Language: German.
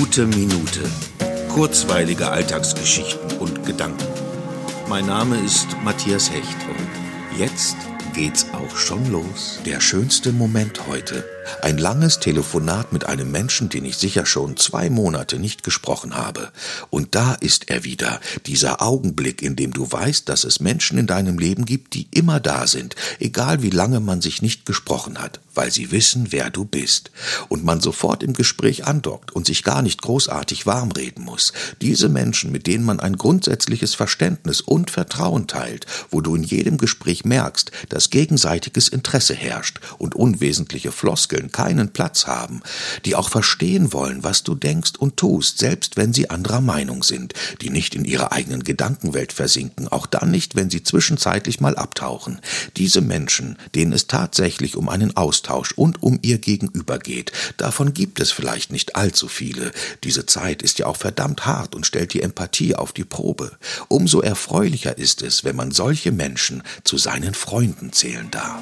Gute Minute. Kurzweilige Alltagsgeschichten und Gedanken. Mein Name ist Matthias Hecht und jetzt geht's auch schon los. Der schönste Moment heute. Ein langes Telefonat mit einem Menschen, den ich sicher schon zwei Monate nicht gesprochen habe. Und da ist er wieder, dieser Augenblick, in dem du weißt, dass es Menschen in deinem Leben gibt, die immer da sind, egal wie lange man sich nicht gesprochen hat, weil sie wissen, wer du bist. Und man sofort im Gespräch andockt und sich gar nicht großartig warmreden muss. Diese Menschen, mit denen man ein grundsätzliches Verständnis und Vertrauen teilt, wo du in jedem Gespräch merkst, dass gegenseitiges Interesse herrscht und unwesentliche Floskeln Floskeln keinen Platz haben, die auch verstehen wollen, was du denkst und tust, selbst wenn sie anderer Meinung sind, die nicht in ihrer eigenen Gedankenwelt versinken, auch dann nicht, wenn sie zwischenzeitlich mal abtauchen. Diese Menschen, denen es tatsächlich um einen Austausch und um ihr Gegenüber geht, davon gibt es vielleicht nicht allzu viele. Diese Zeit ist ja auch verdammt hart und stellt die Empathie auf die Probe. Umso erfreulicher ist es, wenn man solche Menschen zu seinen Freunden zählen darf.